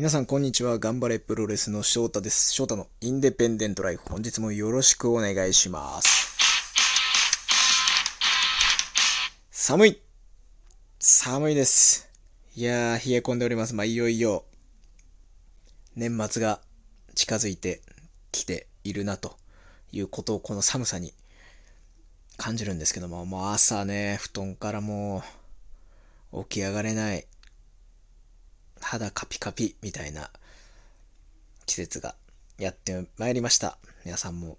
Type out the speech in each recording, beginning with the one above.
皆さん、こんにちは。頑張れプロレスの翔太です。翔太のインデペンデントライフ。本日もよろしくお願いします。寒い寒いです。いやー、冷え込んでおります。まあ、いよいよ、年末が近づいてきているな、ということをこの寒さに感じるんですけども、もう朝ね、布団からもう起き上がれない。肌カピカピみたいな季節がやってまいりました。皆さんも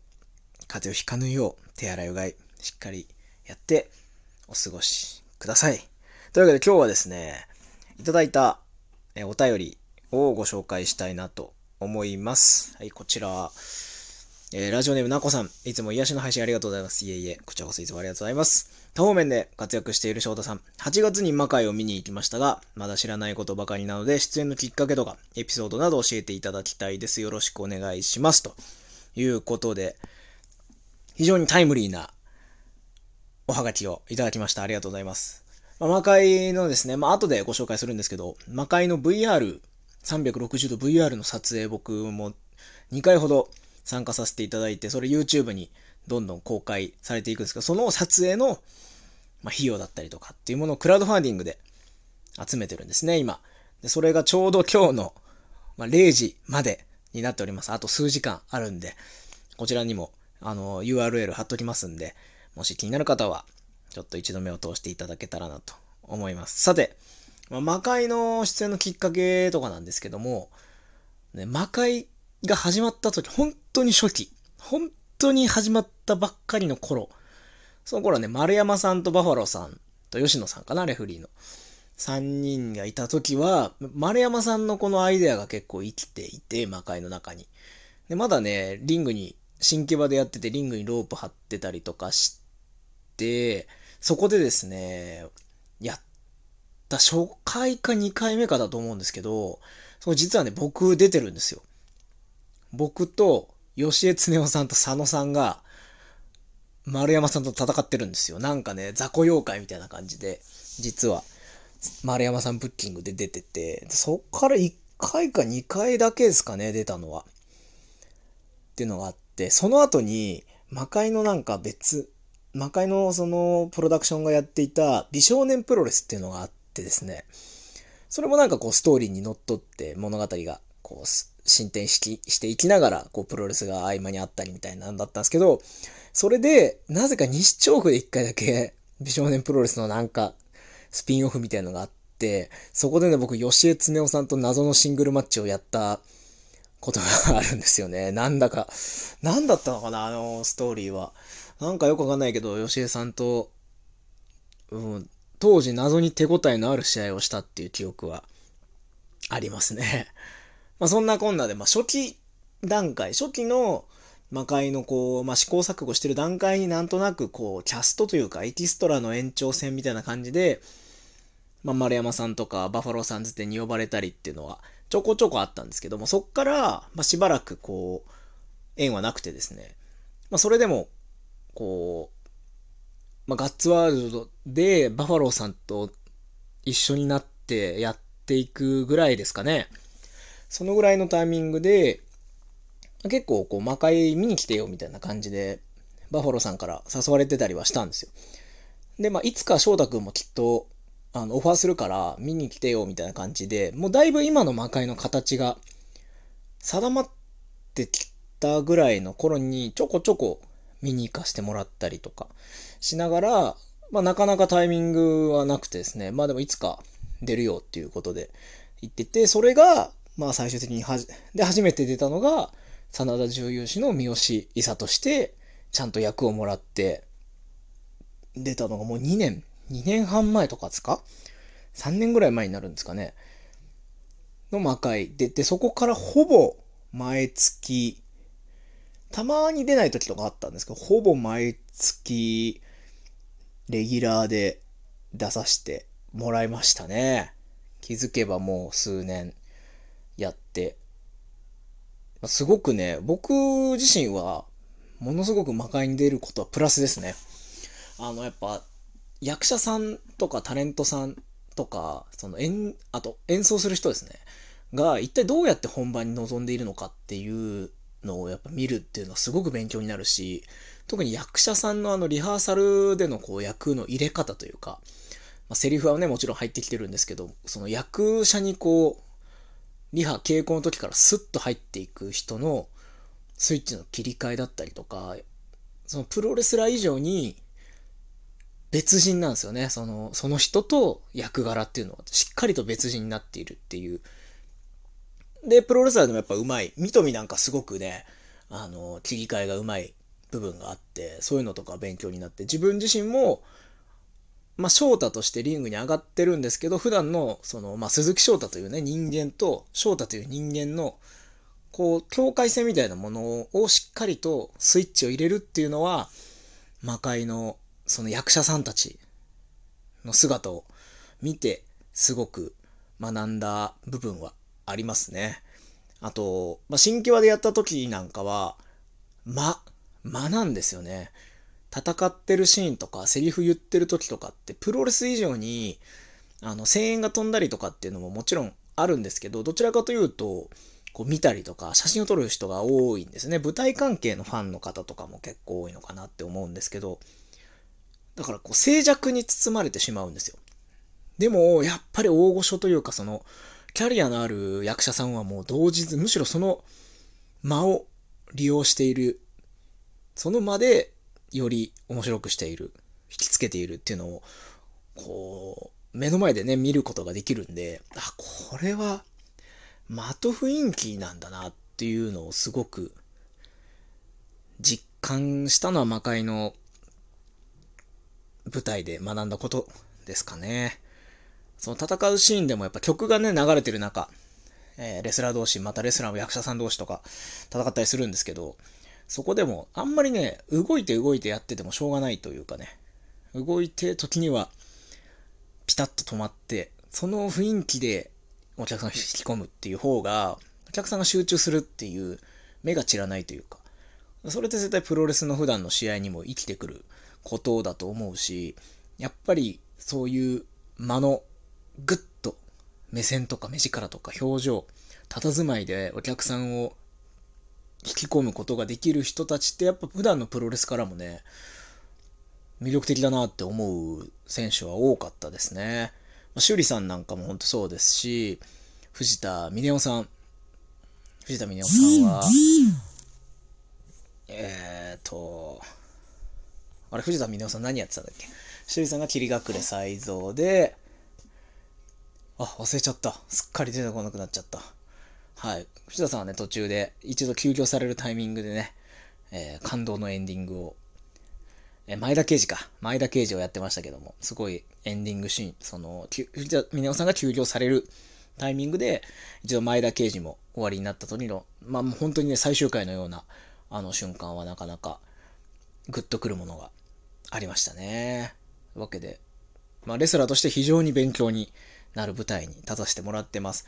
風邪をひかぬよう手洗いうがいしっかりやってお過ごしください。というわけで今日はですね、いただいたお便りをご紹介したいなと思います。はい、こちら、えー、ラジオネームなこさん、いつも癒しの配信ありがとうございます。いえいえ、こちらこそいつもありがとうございます。多方面で活躍している翔太さん、8月に魔界を見に行きましたが、まだ知らないことばかりなので、出演のきっかけとか、エピソードなど教えていただきたいです。よろしくお願いします。ということで、非常にタイムリーなおはがきをいただきました。ありがとうございます。まあ、魔界のですね、まあ、後でご紹介するんですけど、魔界の VR、360度 VR の撮影僕も2回ほど参加させていただいて、それ YouTube にどんどん公開されていくんですけど、その撮影の、ま、費用だったりとかっていうものをクラウドファンディングで集めてるんですね、今。で、それがちょうど今日の、ま、0時までになっております。あと数時間あるんで、こちらにも、あの、URL 貼っときますんで、もし気になる方は、ちょっと一度目を通していただけたらなと思います。さて、ま、魔界の出演のきっかけとかなんですけども、ね、魔界が始まった時、本当に初期、本当に始まったばっかりの頃、その頃はね、丸山さんとバファローさんと吉野さんかな、レフリーの。3人がいた時は、丸山さんのこのアイデアが結構生きていて、魔界の中に。で、まだね、リングに、新木場でやってて、リングにロープ張ってたりとかして、そこでですね、やった初回か2回目かだと思うんですけど、その実はね、僕出てるんですよ。僕と吉江恒夫さんと佐野さんが、丸山さんと戦ってるんですよ。なんかね、雑魚妖怪みたいな感じで、実は、丸山さんブッキングで出てて、そっから1回か2回だけですかね、出たのは。っていうのがあって、その後に、魔界のなんか別、魔界のそのプロダクションがやっていた美少年プロレスっていうのがあってですね、それもなんかこうストーリーにのっとって物語がこう進展ししていきながら、こう、プロレスが合間にあったりみたいなんだったんですけど、それで、なぜか西調布で一回だけ、美少年プロレスのなんか、スピンオフみたいのがあって、そこでね、僕、吉江恒夫さんと謎のシングルマッチをやったことがあるんですよね。なんだか、なんだったのかな、あのストーリーは。なんかよくわかんないけど、吉江さんと、うん、当時謎に手応えのある試合をしたっていう記憶はありますね。まあ、そんなこんなで、まあ、初期段階、初期の魔界のこう、まあ、試行錯誤してる段階になんとなくこう、キャストというか、エキストラの延長線みたいな感じで、まあ、丸山さんとかバファローさんズてに呼ばれたりっていうのはちょこちょこあったんですけども、そっから、まあ、しばらくこう、縁はなくてですね、まあ、それでも、こう、まあ、ガッツワールドでバファローさんと一緒になってやっていくぐらいですかね。そのぐらいのタイミングで、結構こう魔界見に来てよみたいな感じで、バファローさんから誘われてたりはしたんですよ。で、まあ、いつか翔太くんもきっと、あの、オファーするから見に来てよみたいな感じで、もうだいぶ今の魔界の形が定まってきたぐらいの頃にちょこちょこ見に行かせてもらったりとかしながら、まあ、なかなかタイミングはなくてですね、まあでもいつか出るよっていうことで言ってて、それが、まあ最終的にはじ、で、初めて出たのが、真田重勇士の三好伊佐として、ちゃんと役をもらって、出たのがもう2年、2年半前とかですか ?3 年ぐらい前になるんですかね。の魔界出て、そこからほぼ毎月、たまに出ない時とかあったんですけど、ほぼ毎月、レギュラーで出させてもらいましたね。気づけばもう数年やって、すごくね、僕自身は、ものすごく魔界に出ることはプラスですね。あの、やっぱ、役者さんとかタレントさんとか、その演、あと演奏する人ですね。が一体どうやって本番に臨んでいるのかっていうのをやっぱ見るっていうのはすごく勉強になるし、特に役者さんのあのリハーサルでのこう役の入れ方というか、まあ、セリフはね、もちろん入ってきてるんですけど、その役者にこう、リハ、稽古の時からスッと入っていく人のスイッチの切り替えだったりとか、そのプロレスラー以上に別人なんですよね。その、その人と役柄っていうのはしっかりと別人になっているっていう。で、プロレスラーでもやっぱ上手い。三富なんかすごくね、あの、切り替えが上手い部分があって、そういうのとか勉強になって、自分自身も、まあ、翔太としてリングに上がってるんですけど、普段の、その、まあ、鈴木翔太というね、人間と、翔太という人間の、こう、境界線みたいなものをしっかりとスイッチを入れるっていうのは、魔界のその役者さんたちの姿を見て、すごく学んだ部分はありますね。あと、まあ、新キワでやった時なんかは、間、間なんですよね。戦ってるシーンとか、セリフ言ってる時とかって、プロレス以上に、あの、声援が飛んだりとかっていうのももちろんあるんですけど、どちらかというと、こう見たりとか、写真を撮る人が多いんですね。舞台関係のファンの方とかも結構多いのかなって思うんですけど、だからこう静寂に包まれてしまうんですよ。でも、やっぱり大御所というか、その、キャリアのある役者さんはもう同時、むしろその間を利用している。その間でより面白くしている。引きつけているっていうのを、こう、目の前でね、見ることができるんで、あ、これは、間と雰囲気なんだなっていうのをすごく実感したのは魔界の舞台で学んだことですかね。その戦うシーンでもやっぱ曲がね、流れてる中、えー、レスラー同士、またレスラーの役者さん同士とか戦ったりするんですけど、そこでもあんまりね、動いて動いてやっててもしょうがないというかね、動いて時にはピタッと止まって、その雰囲気でお客さんを引き込むっていう方が、お客さんが集中するっていう目が散らないというか、それって絶対プロレスの普段の試合にも生きてくることだと思うし、やっぱりそういう間のぐっと目線とか目力とか表情、佇まいでお客さんを引き込むことができる人たちってやっぱ普段のプロレスからもね、魅力的だなって思う選手は多かったですね。修理さんなんかもほんとそうですし、藤田峰夫さん。藤田峰夫さんは、えーと、あれ、藤田峰夫さん何やってたんだっけ？修理さんが霧隠れ再造で、あ、忘れちゃった。すっかり出てこなくなっちゃった。はい。藤田さんはね、途中で一度休業されるタイミングでね、えー、感動のエンディングを、えー、前田刑事か。前田刑事をやってましたけども、すごいエンディングシーン、その、藤田峰夫さんが休業されるタイミングで、一度前田刑事も終わりになった時の、まあもう、本当にね、最終回のような、あの瞬間はなかなか、グッとくるものがありましたね。わけで、まあ、レスラーとして非常に勉強になる舞台に立たせてもらってます。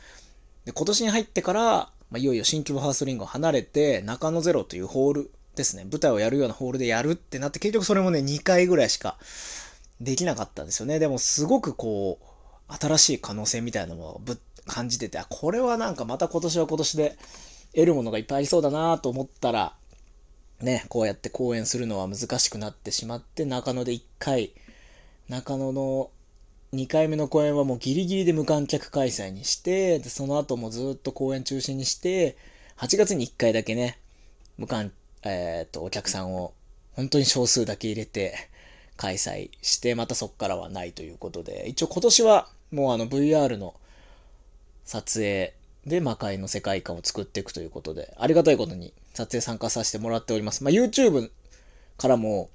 で、今年に入ってから、まあ、いよいよ新規模ハースリングを離れて、中野ゼロというホールですね、舞台をやるようなホールでやるってなって、結局それもね、2回ぐらいしかできなかったんですよね。でも、すごくこう、新しい可能性みたいなのをぶ感じてて、あ、これはなんかまた今年は今年で得るものがいっぱいありそうだなと思ったら、ね、こうやって公演するのは難しくなってしまって、中野で1回、中野の2回目の公演はもうギリギリで無観客開催にして、でその後もずっと公演中止にして、8月に1回だけね、無観、えー、っと、お客さんを本当に少数だけ入れて開催して、またそっからはないということで、一応今年はもうあの VR の撮影で魔界の世界観を作っていくということで、ありがたいことに撮影参加させてもらっております。まあ、YouTube からも、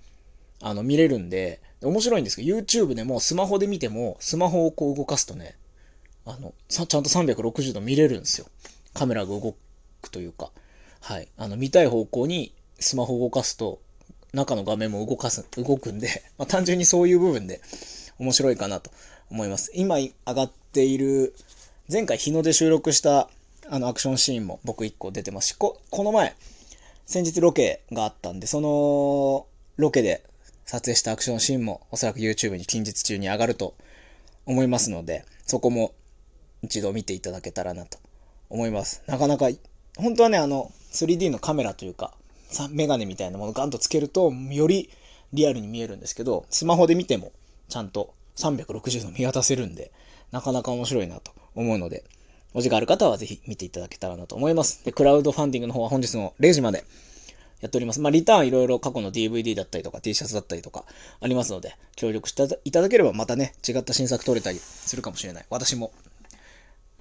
あの、見れるんで、面白いんですけど、YouTube でもスマホで見ても、スマホをこう動かすとね、あの、ちゃんと360度見れるんですよ。カメラが動くというか。はい。あの、見たい方向にスマホを動かすと、中の画面も動かす、動くんで、まあ、単純にそういう部分で面白いかなと思います。今上がっている、前回日の出収録したあのアクションシーンも僕1個出てますし、こ、この前、先日ロケがあったんで、そのロケで撮影したアクションシーンもおそらく YouTube に近日中に上がると思いますので、そこも一度見ていただけたらなと思います。なかなか、本当はね、あの、3D のカメラというか、メガネみたいなものをガンとつけると、よりリアルに見えるんですけど、スマホで見ても、ちゃんと360度見渡せるんで、なかなか面白いなと思うので、お時間ある方はぜひ見ていただけたらなと思います。で、クラウドファンディングの方は本日の0時までやっております。まあ、リターンいろいろ過去の DVD だったりとか T シャツだったりとかありますので、協力していただければまたね、違った新作撮れたりするかもしれない。私も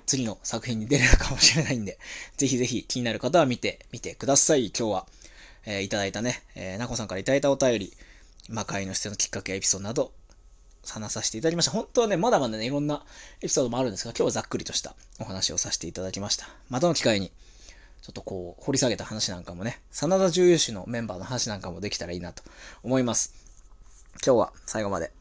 次の作品に出れるかもしれないんで、ぜひぜひ気になる方は見てみてください。今日は、えー、いただいたね、えー、なこさんからいただいたお便り、魔界の出演のきっかけエピソードなど、話させていただきました。本当はね、まだまだね、いろんなエピソードもあるんですが、今日はざっくりとしたお話をさせていただきました。またの機会に、ちょっとこう、掘り下げた話なんかもね、真田重油士のメンバーの話なんかもできたらいいなと思います。今日は最後まで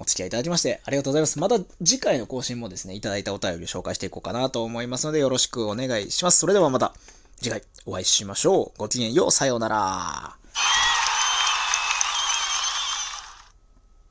お付き合いいただきましてありがとうございます。また次回の更新もですね、いただいたお便りを紹介していこうかなと思いますので、よろしくお願いします。それではまた次回お会いしましょう。ごきげんよう。さようなら。